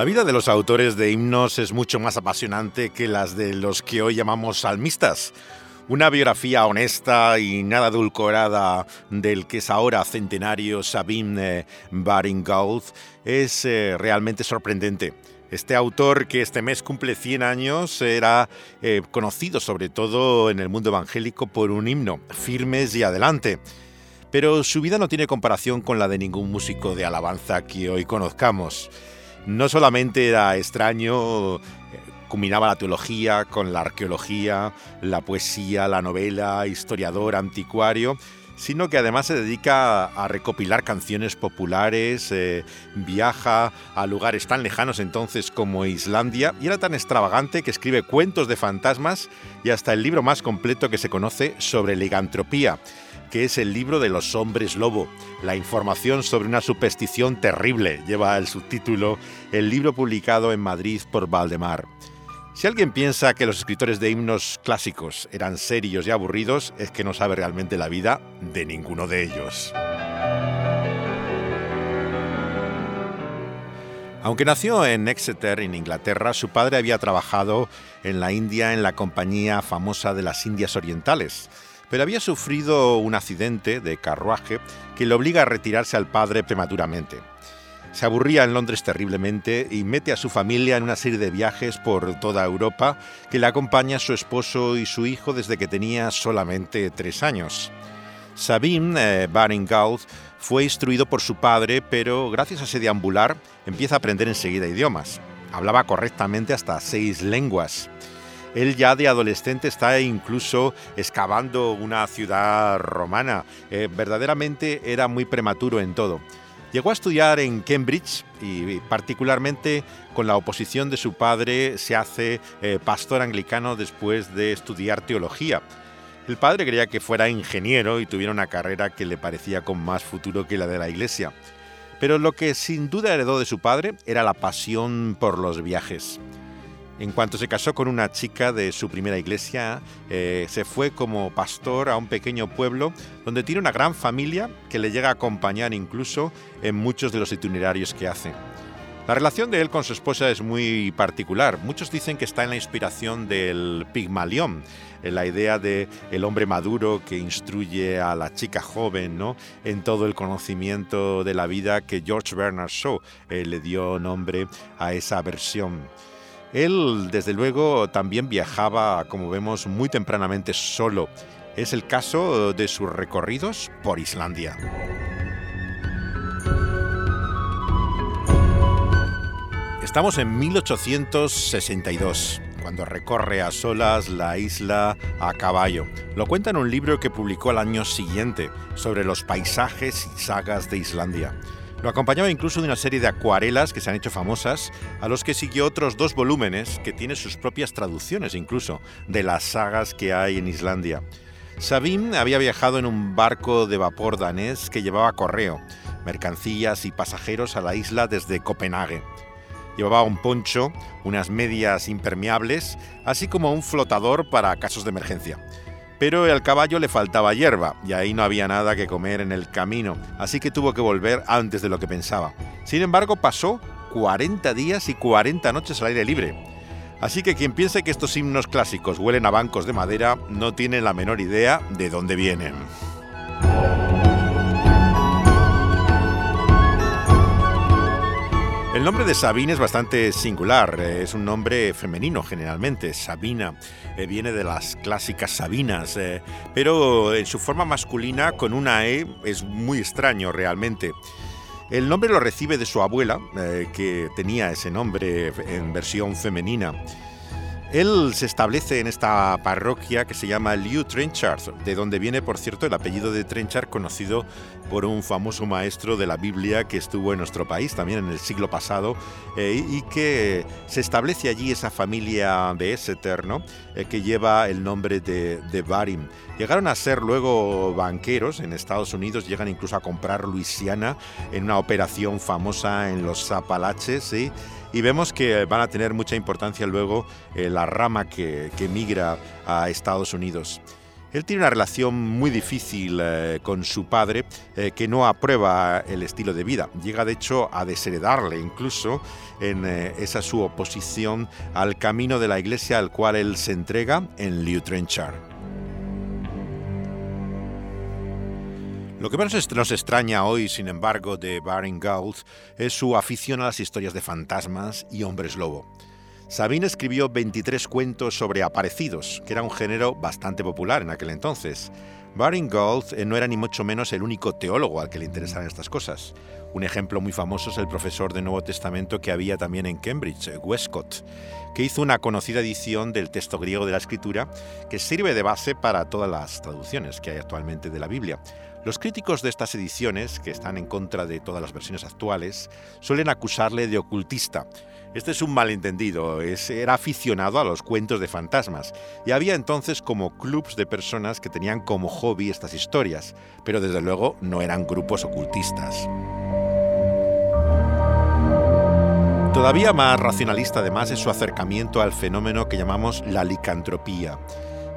La vida de los autores de himnos es mucho más apasionante que las de los que hoy llamamos salmistas. Una biografía honesta y nada adulcorada del que es ahora centenario Sabine Baring-Gould es eh, realmente sorprendente. Este autor que este mes cumple 100 años era eh, conocido sobre todo en el mundo evangélico por un himno, Firmes y Adelante. Pero su vida no tiene comparación con la de ningún músico de alabanza que hoy conozcamos. No solamente era extraño, eh, combinaba la teología con la arqueología, la poesía, la novela, historiador, anticuario, sino que además se dedica a recopilar canciones populares, eh, viaja a lugares tan lejanos entonces como Islandia y era tan extravagante que escribe cuentos de fantasmas y hasta el libro más completo que se conoce sobre ligantropía que es el libro de los hombres lobo, la información sobre una superstición terrible, lleva el subtítulo, el libro publicado en Madrid por Valdemar. Si alguien piensa que los escritores de himnos clásicos eran serios y aburridos, es que no sabe realmente la vida de ninguno de ellos. Aunque nació en Exeter, en Inglaterra, su padre había trabajado en la India en la compañía famosa de las Indias Orientales pero había sufrido un accidente de carruaje que le obliga a retirarse al padre prematuramente. Se aburría en Londres terriblemente y mete a su familia en una serie de viajes por toda Europa que le acompaña su esposo y su hijo desde que tenía solamente tres años. Sabine eh, fue instruido por su padre, pero gracias a ese deambular empieza a aprender enseguida idiomas. Hablaba correctamente hasta seis lenguas. Él ya de adolescente está incluso excavando una ciudad romana. Eh, verdaderamente era muy prematuro en todo. Llegó a estudiar en Cambridge y particularmente con la oposición de su padre se hace eh, pastor anglicano después de estudiar teología. El padre creía que fuera ingeniero y tuviera una carrera que le parecía con más futuro que la de la iglesia. Pero lo que sin duda heredó de su padre era la pasión por los viajes. En cuanto se casó con una chica de su primera iglesia, eh, se fue como pastor a un pequeño pueblo donde tiene una gran familia que le llega a acompañar incluso en muchos de los itinerarios que hace. La relación de él con su esposa es muy particular. Muchos dicen que está en la inspiración del Pigmalión, la idea de el hombre maduro que instruye a la chica joven, ¿no? En todo el conocimiento de la vida que George Bernard Shaw eh, le dio nombre a esa versión. Él, desde luego, también viajaba, como vemos, muy tempranamente solo. Es el caso de sus recorridos por Islandia. Estamos en 1862, cuando recorre a solas la isla a caballo. Lo cuenta en un libro que publicó al año siguiente sobre los paisajes y sagas de Islandia. Lo acompañaba incluso de una serie de acuarelas que se han hecho famosas, a los que siguió otros dos volúmenes que tienen sus propias traducciones incluso de las sagas que hay en Islandia. Sabine había viajado en un barco de vapor danés que llevaba correo, mercancías y pasajeros a la isla desde Copenhague. Llevaba un poncho, unas medias impermeables, así como un flotador para casos de emergencia pero al caballo le faltaba hierba y ahí no había nada que comer en el camino, así que tuvo que volver antes de lo que pensaba. Sin embargo, pasó 40 días y 40 noches al aire libre. Así que quien piense que estos himnos clásicos huelen a bancos de madera no tiene la menor idea de dónde vienen. El nombre de Sabine es bastante singular, eh, es un nombre femenino generalmente, Sabina, eh, viene de las clásicas Sabinas, eh, pero en su forma masculina con una E es muy extraño realmente. El nombre lo recibe de su abuela, que tenía ese nombre en versión femenina. Él se establece en esta parroquia que se llama Liu Trenchard, de donde viene, por cierto, el apellido de Trenchard, conocido por un famoso maestro de la Biblia que estuvo en nuestro país también en el siglo pasado, eh, y que se establece allí esa familia de Exeter, eh, que lleva el nombre de, de Barim. Llegaron a ser luego banqueros en Estados Unidos, llegan incluso a comprar Luisiana en una operación famosa en los Apalaches, y vemos que van a tener mucha importancia luego eh, la rama que, que migra a Estados Unidos. Él tiene una relación muy difícil eh, con su padre, eh, que no aprueba el estilo de vida. Llega de hecho a desheredarle incluso en esa su oposición al camino de la iglesia al cual él se entrega en Liu Lo que más nos extraña hoy, sin embargo, de Baring Gould es su afición a las historias de fantasmas y hombres lobo. Sabine escribió 23 cuentos sobre aparecidos, que era un género bastante popular en aquel entonces. Baring Gould eh, no era ni mucho menos el único teólogo al que le interesaban estas cosas. Un ejemplo muy famoso es el profesor de Nuevo Testamento que había también en Cambridge, eh, Westcott, que hizo una conocida edición del texto griego de la Escritura que sirve de base para todas las traducciones que hay actualmente de la Biblia. Los críticos de estas ediciones, que están en contra de todas las versiones actuales, suelen acusarle de ocultista, este es un malentendido, era aficionado a los cuentos de fantasmas y había entonces como clubs de personas que tenían como hobby estas historias, pero desde luego no eran grupos ocultistas. Todavía más racionalista además es su acercamiento al fenómeno que llamamos la licantropía,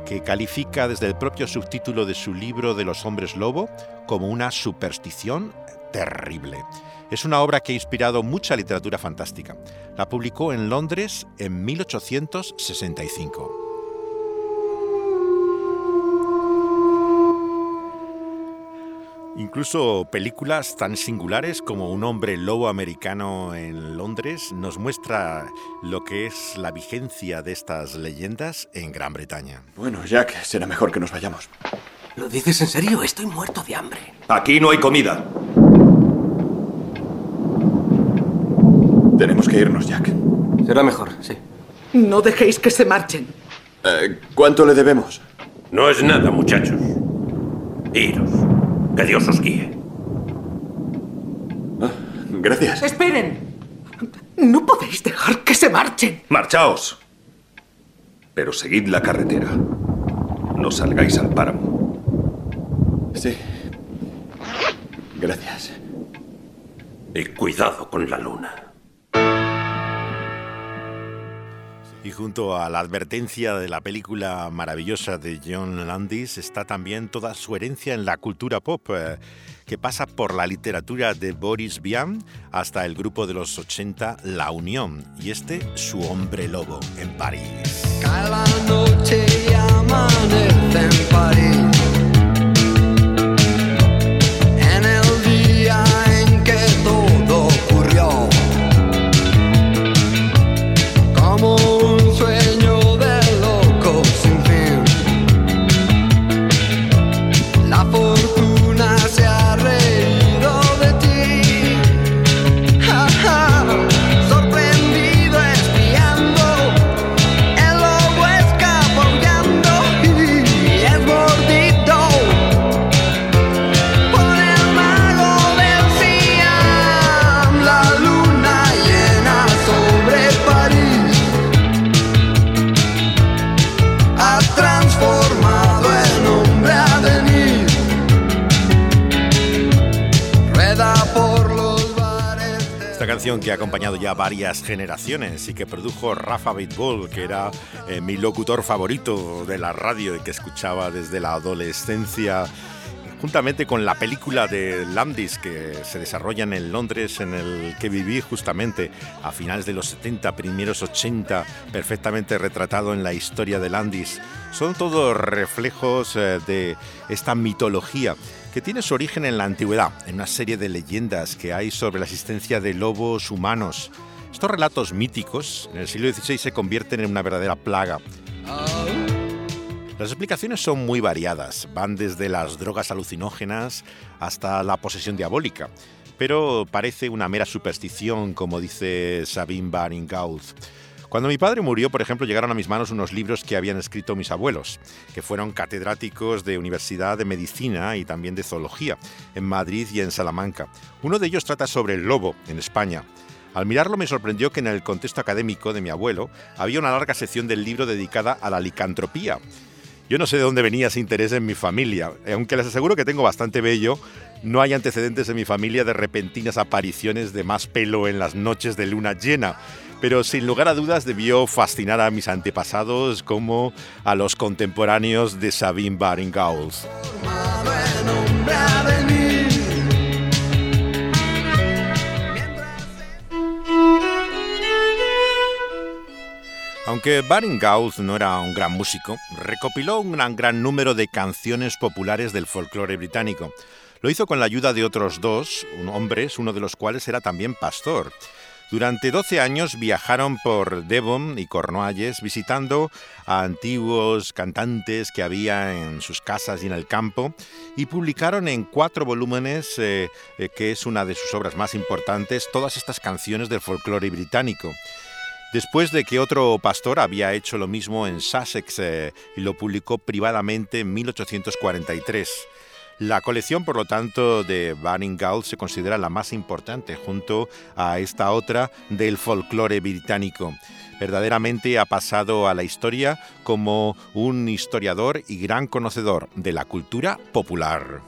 que califica desde el propio subtítulo de su libro de los hombres lobo como una superstición terrible. Es una obra que ha inspirado mucha literatura fantástica. La publicó en Londres en 1865. Incluso películas tan singulares como Un hombre lobo americano en Londres nos muestra lo que es la vigencia de estas leyendas en Gran Bretaña. Bueno, Jack, será mejor que nos vayamos. ¿Lo dices en serio? Estoy muerto de hambre. Aquí no hay comida. Tenemos que irnos, Jack. Será mejor, sí. No dejéis que se marchen. Eh, ¿Cuánto le debemos? No es nada, muchachos. Iros. Que Dios os guíe. Ah, gracias. Esperen. No podéis dejar que se marchen. Marchaos. Pero seguid la carretera. No salgáis al páramo. Sí. Gracias. Y cuidado con la luna. Y junto a la advertencia de la película maravillosa de John Landis está también toda su herencia en la cultura pop, eh, que pasa por la literatura de Boris Vian hasta el grupo de los 80 La Unión y este Su hombre lobo en en París. Que ha acompañado ya varias generaciones y que produjo Rafa Bitbull, que era eh, mi locutor favorito de la radio y que escuchaba desde la adolescencia juntamente con la película de Landis que se desarrolla en Londres, en el que viví justamente a finales de los 70, primeros 80, perfectamente retratado en la historia de Landis. Son todos reflejos eh, de esta mitología que tiene su origen en la antigüedad, en una serie de leyendas que hay sobre la existencia de lobos humanos. Estos relatos míticos en el siglo XVI se convierten en una verdadera plaga. Las explicaciones son muy variadas, van desde las drogas alucinógenas hasta la posesión diabólica, pero parece una mera superstición, como dice Sabine baring cuando mi padre murió, por ejemplo, llegaron a mis manos unos libros que habían escrito mis abuelos, que fueron catedráticos de Universidad de Medicina y también de Zoología, en Madrid y en Salamanca. Uno de ellos trata sobre el lobo en España. Al mirarlo me sorprendió que en el contexto académico de mi abuelo había una larga sección del libro dedicada a la licantropía. Yo no sé de dónde venía ese interés en mi familia, aunque les aseguro que tengo bastante bello, no hay antecedentes en mi familia de repentinas apariciones de más pelo en las noches de luna llena, pero sin lugar a dudas debió fascinar a mis antepasados como a los contemporáneos de Sabine Baringhaus. Aunque Baringhaus no era un gran músico, recopiló un gran, gran número de canciones populares del folclore británico. Lo hizo con la ayuda de otros dos hombres, uno de los cuales era también pastor. Durante 12 años viajaron por Devon y Cornualles visitando a antiguos cantantes que había en sus casas y en el campo y publicaron en cuatro volúmenes, eh, eh, que es una de sus obras más importantes, todas estas canciones del folclore británico. Después de que otro pastor había hecho lo mismo en Sussex eh, y lo publicó privadamente en 1843. La colección, por lo tanto, de Banning Gaul se considera la más importante junto a esta otra del folclore británico. Verdaderamente ha pasado a la historia como un historiador y gran conocedor de la cultura popular.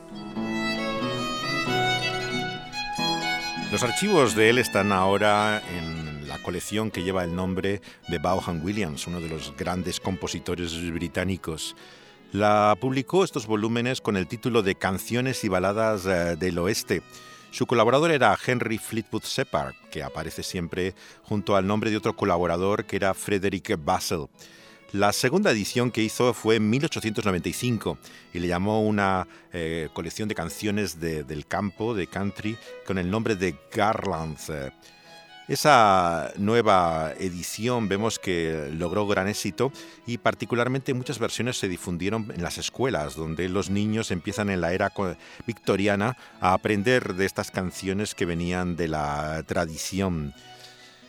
Los archivos de él están ahora en la colección que lleva el nombre de Bauhan Williams, uno de los grandes compositores británicos. La publicó estos volúmenes con el título de Canciones y Baladas eh, del Oeste. Su colaborador era Henry Fleetwood Shepard, que aparece siempre junto al nombre de otro colaborador que era Frederick Bassel. La segunda edición que hizo fue en 1895 y le llamó una eh, colección de canciones del campo, de country, con el nombre de Garlands. Esa nueva edición vemos que logró gran éxito y particularmente muchas versiones se difundieron en las escuelas, donde los niños empiezan en la era victoriana a aprender de estas canciones que venían de la tradición.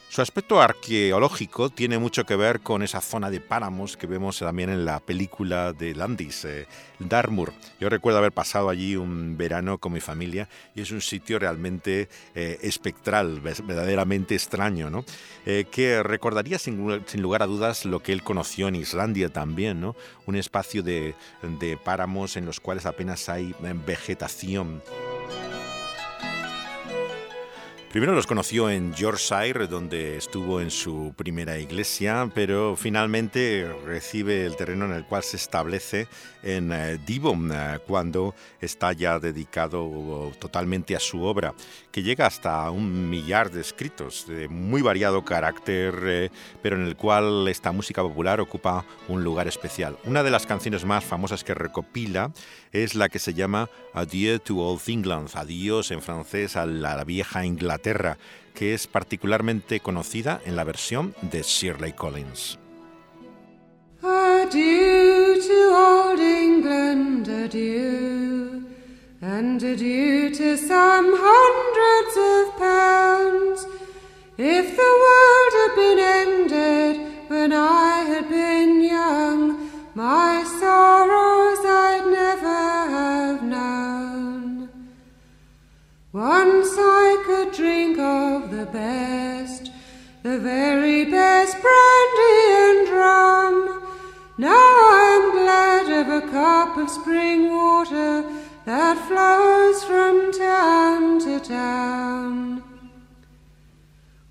Su aspecto arqueológico tiene mucho que ver con esa zona de páramos que vemos también en la película de Landis, eh, Darmur. Yo recuerdo haber pasado allí un verano con mi familia y es un sitio realmente eh, espectral, verdaderamente extraño, ¿no? Eh, que recordaría sin, lugar a dudas lo que él conoció en Islandia también, ¿no? un espacio de páramos en los cuales apenas hay vegetación. Primero los conoció en Yorkshire, donde estuvo en su primera iglesia, pero finalmente recibe el terreno en el cual se establece en eh, Devon, eh, cuando está ya dedicado totalmente a su obra, que llega hasta un millar de escritos de muy variado carácter, eh, pero en el cual esta música popular ocupa un lugar especial. Una de las canciones más famosas que recopila es la que se llama Adieu to Old England, adiós en francés a la vieja Inglaterra que es particularmente conocida en la versión de Shirley Collins. Adieu to old England, adieu, and adieu to some hundreds of pounds. If the world had been ended when I very best brandy and rum. Now I'm glad of a cup of spring water that flows from town to town.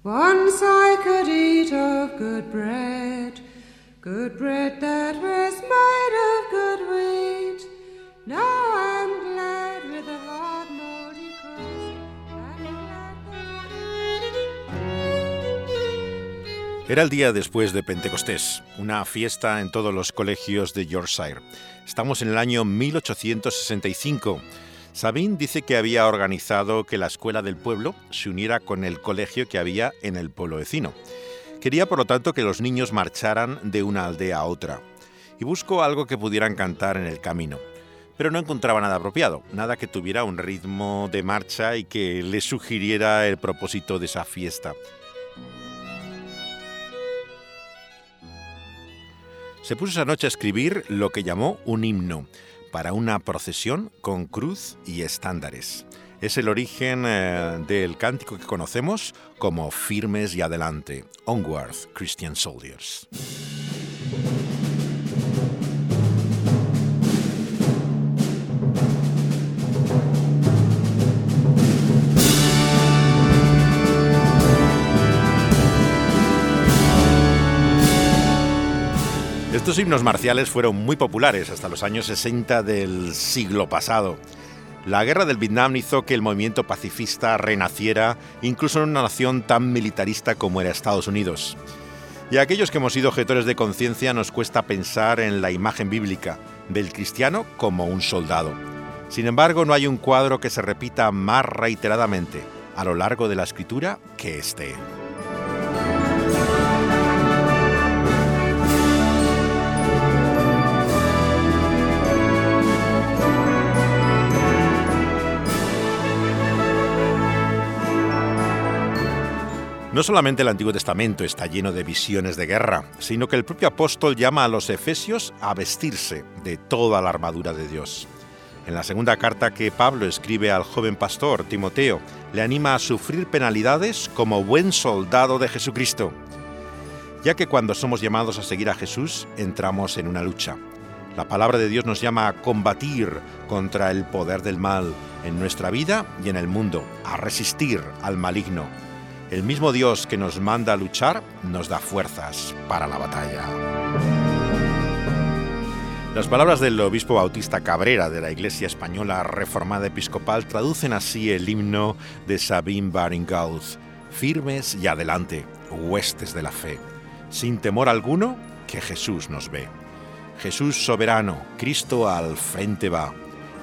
Once I could eat of good bread, good bread that was made of Era el día después de Pentecostés, una fiesta en todos los colegios de Yorkshire. Estamos en el año 1865. Sabine dice que había organizado que la escuela del pueblo se uniera con el colegio que había en el pueblo vecino. Quería, por lo tanto, que los niños marcharan de una aldea a otra. Y buscó algo que pudieran cantar en el camino. Pero no encontraba nada apropiado, nada que tuviera un ritmo de marcha y que le sugiriera el propósito de esa fiesta. Se puso esa noche a escribir lo que llamó un himno para una procesión con cruz y estándares. Es el origen eh, del cántico que conocemos como Firmes y Adelante, Onward, Christian Soldiers. Estos himnos marciales fueron muy populares hasta los años 60 del siglo pasado. La guerra del Vietnam hizo que el movimiento pacifista renaciera incluso en una nación tan militarista como era Estados Unidos. Y a aquellos que hemos sido objetores de conciencia nos cuesta pensar en la imagen bíblica del cristiano como un soldado. Sin embargo, no hay un cuadro que se repita más reiteradamente a lo largo de la escritura que este. No solamente el Antiguo Testamento está lleno de visiones de guerra, sino que el propio apóstol llama a los efesios a vestirse de toda la armadura de Dios. En la segunda carta que Pablo escribe al joven pastor Timoteo, le anima a sufrir penalidades como buen soldado de Jesucristo, ya que cuando somos llamados a seguir a Jesús entramos en una lucha. La palabra de Dios nos llama a combatir contra el poder del mal en nuestra vida y en el mundo, a resistir al maligno el mismo Dios que nos manda a luchar nos da fuerzas para la batalla. Las palabras del obispo bautista Cabrera de la Iglesia Española Reformada Episcopal traducen así el himno de Sabine Baringaud, firmes y adelante, huestes de la fe, sin temor alguno que Jesús nos ve. Jesús soberano, Cristo al frente va,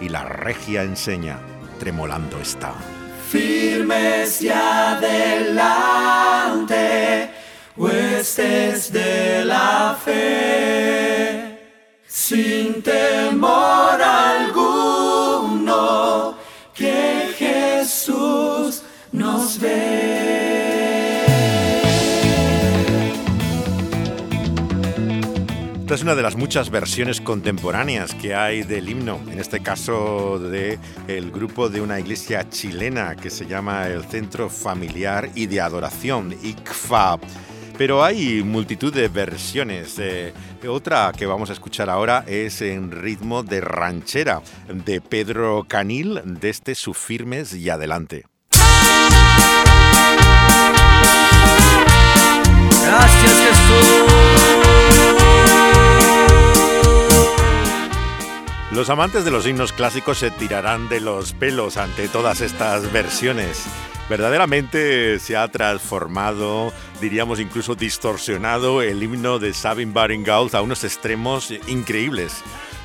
y la regia enseña, tremolando está firmes y adelante, huestes de la fe, sin temor alguno, Esta es una de las muchas versiones contemporáneas que hay del himno, en este caso de el grupo de una iglesia chilena que se llama el Centro Familiar y de Adoración, ICFA. Pero hay multitud de versiones. Eh, otra que vamos a escuchar ahora es en ritmo de ranchera de Pedro Canil, de este Su Firmes y Adelante. Gracias Los amantes de los himnos clásicos se tirarán de los pelos ante todas estas versiones. Verdaderamente se ha transformado, diríamos incluso distorsionado, el himno de Sabine Baringault a unos extremos increíbles.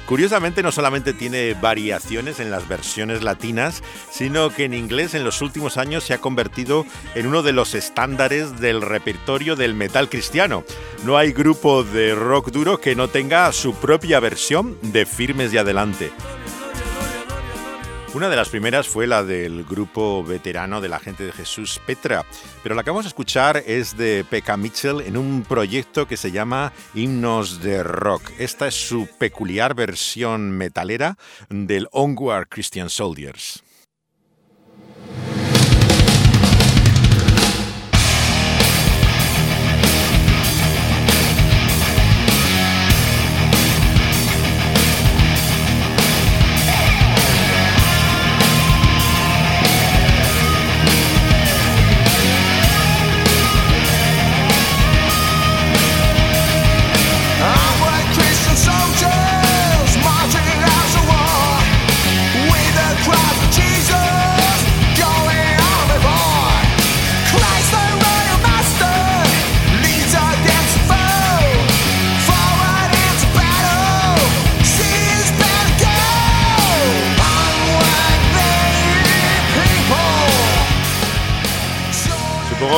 Curiosamente no solamente tiene variaciones en las versiones latinas, sino que en inglés en los últimos años se ha convertido en uno de los estándares del repertorio del metal cristiano. No hay grupo de rock duro que no tenga su propia versión de Firmes y Adelante. Una de las primeras fue la del grupo veterano de la gente de Jesús Petra, pero la que vamos a escuchar es de Pekka Mitchell en un proyecto que se llama Himnos de Rock. Esta es su peculiar versión metalera del Onward Christian Soldiers.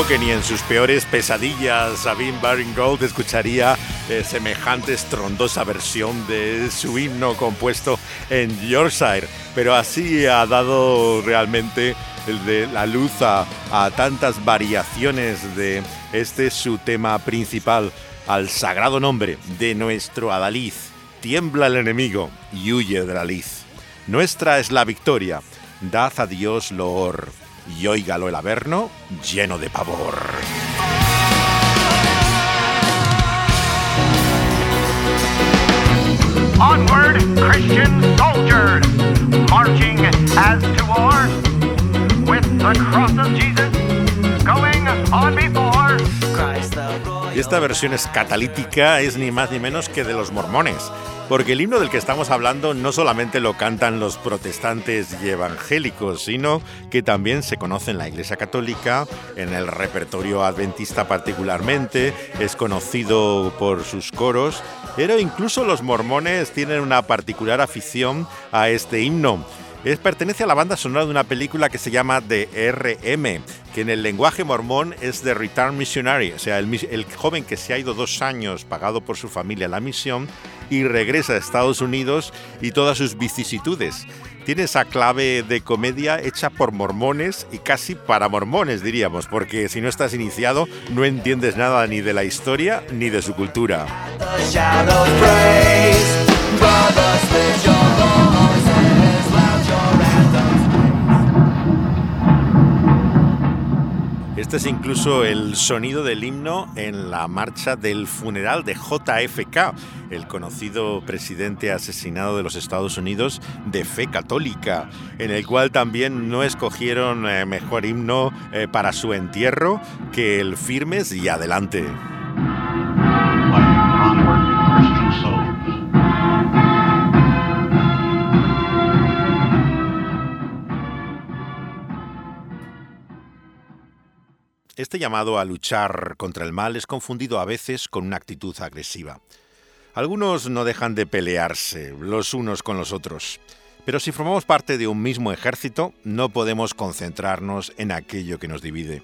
Que ni en sus peores pesadillas Sabine Baring-Gold escucharía eh, semejante estrondosa versión de su himno compuesto en Yorkshire, pero así ha dado realmente de la luz a, tantas variaciones de este su tema principal, al sagrado nombre de nuestro Adalid. Tiembla el enemigo y huye de la liz. Nuestra es la victoria, dad a Dios loor y óigalo el Averno lleno de pavor. Onward, Christian soldiers, marching as to war, with the cross of Jesus going on before. Esta versión es catalítica, es ni más ni menos que de los mormones, porque el himno del que estamos hablando no solamente lo cantan los protestantes y evangélicos, sino que también se conoce en la Iglesia Católica, en el repertorio adventista particularmente, es conocido por sus coros, pero incluso los mormones tienen una particular afición a este himno. Es, pertenece a la banda sonora de una película que se llama The RM, que en el lenguaje mormón es The Return Missionary, o sea, el, el, joven que se ha ido dos años pagado por su familia a la misión y regresa a Estados Unidos y todas sus vicisitudes. Tiene esa clave de comedia hecha por mormones y casi para mormones, diríamos, porque si no estás iniciado no entiendes nada ni de la historia ni de su cultura. Este es incluso el sonido del himno en la marcha del funeral de JFK, el conocido presidente asesinado de los Estados Unidos de fe católica, en el cual también no escogieron eh, mejor himno eh, para su entierro que el Firmes y Adelante. Este llamado a luchar contra el mal es confundido a veces con una actitud agresiva. Algunos no dejan de pelearse los unos con los otros, pero si formamos parte de un mismo ejército no podemos concentrarnos en aquello que nos divide.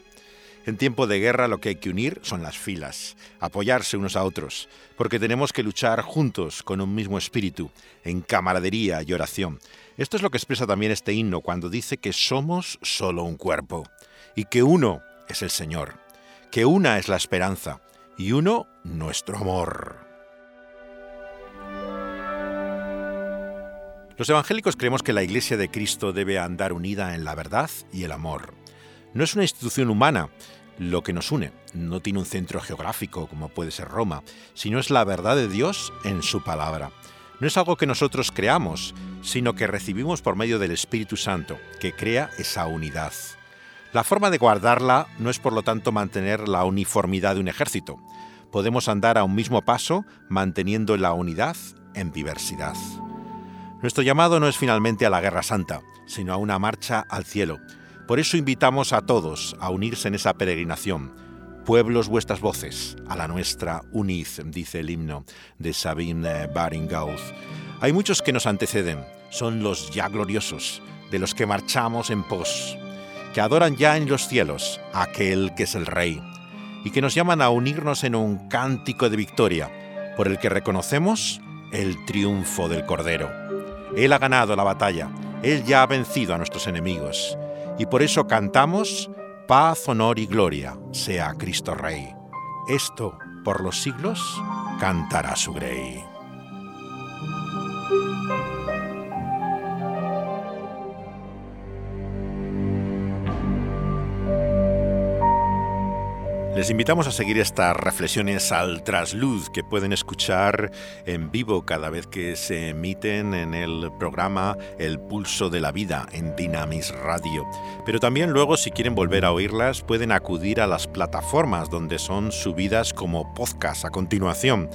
En tiempo de guerra lo que hay que unir son las filas, apoyarse unos a otros, porque tenemos que luchar juntos con un mismo espíritu, en camaradería y oración. Esto es lo que expresa también este himno cuando dice que somos solo un cuerpo y que uno es el Señor, que una es la esperanza y uno nuestro amor. Los evangélicos creemos que la Iglesia de Cristo debe andar unida en la verdad y el amor. No es una institución humana lo que nos une, no tiene un centro geográfico como puede ser Roma, sino es la verdad de Dios en su palabra. No es algo que nosotros creamos, sino que recibimos por medio del Espíritu Santo, que crea esa unidad. La forma de guardarla no es por lo tanto mantener la uniformidad de un ejército. Podemos andar a un mismo paso manteniendo la unidad en diversidad. Nuestro llamado no es finalmente a la Guerra Santa, sino a una marcha al cielo. Por eso invitamos a todos a unirse en esa peregrinación. Pueblos vuestras voces, a la nuestra unid, dice el himno de Sabine Baringouth. Hay muchos que nos anteceden, son los ya gloriosos, de los que marchamos en pos, que adoran ya en los cielos a aquel que es el Rey, y que nos llaman a unirnos en un cántico de victoria, por el que reconocemos el triunfo del Cordero. Él ha ganado la batalla, Él ya ha vencido a nuestros enemigos, y por eso cantamos paz, honor y gloria sea Cristo Rey. Esto, por los siglos, cantará su Grey. Les invitamos a seguir estas reflexiones al trasluz que pueden escuchar en vivo cada vez que se emiten en el programa El Pulso de la Vida en Dynamis Radio. Pero también luego si quieren volver a oírlas pueden acudir a las plataformas donde son subidas como podcast a continuación.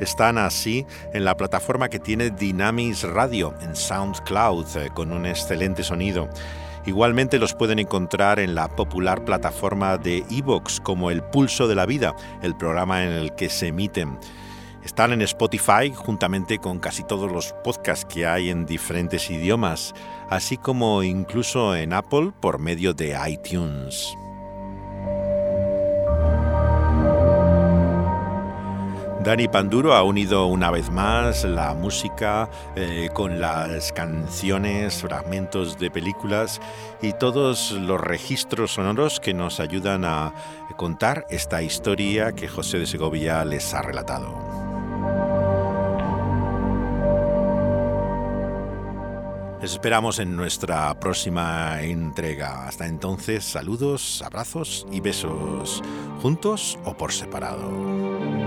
Están así en la plataforma que tiene Dynamis Radio en SoundCloud eh, con un excelente sonido. Igualmente los pueden encontrar en la popular plataforma de Evox como El Pulso de la Vida, el programa en el que se emiten. Están en Spotify juntamente con casi todos los podcasts que hay en diferentes idiomas, así como incluso en Apple por medio de iTunes. Dani Panduro ha unido una vez más la música eh, con las canciones, fragmentos de películas y todos los registros sonoros que nos ayudan a contar esta historia que José de Segovia les ha relatado. Les esperamos en nuestra próxima entrega. Hasta entonces, saludos, abrazos y besos, juntos o por separado.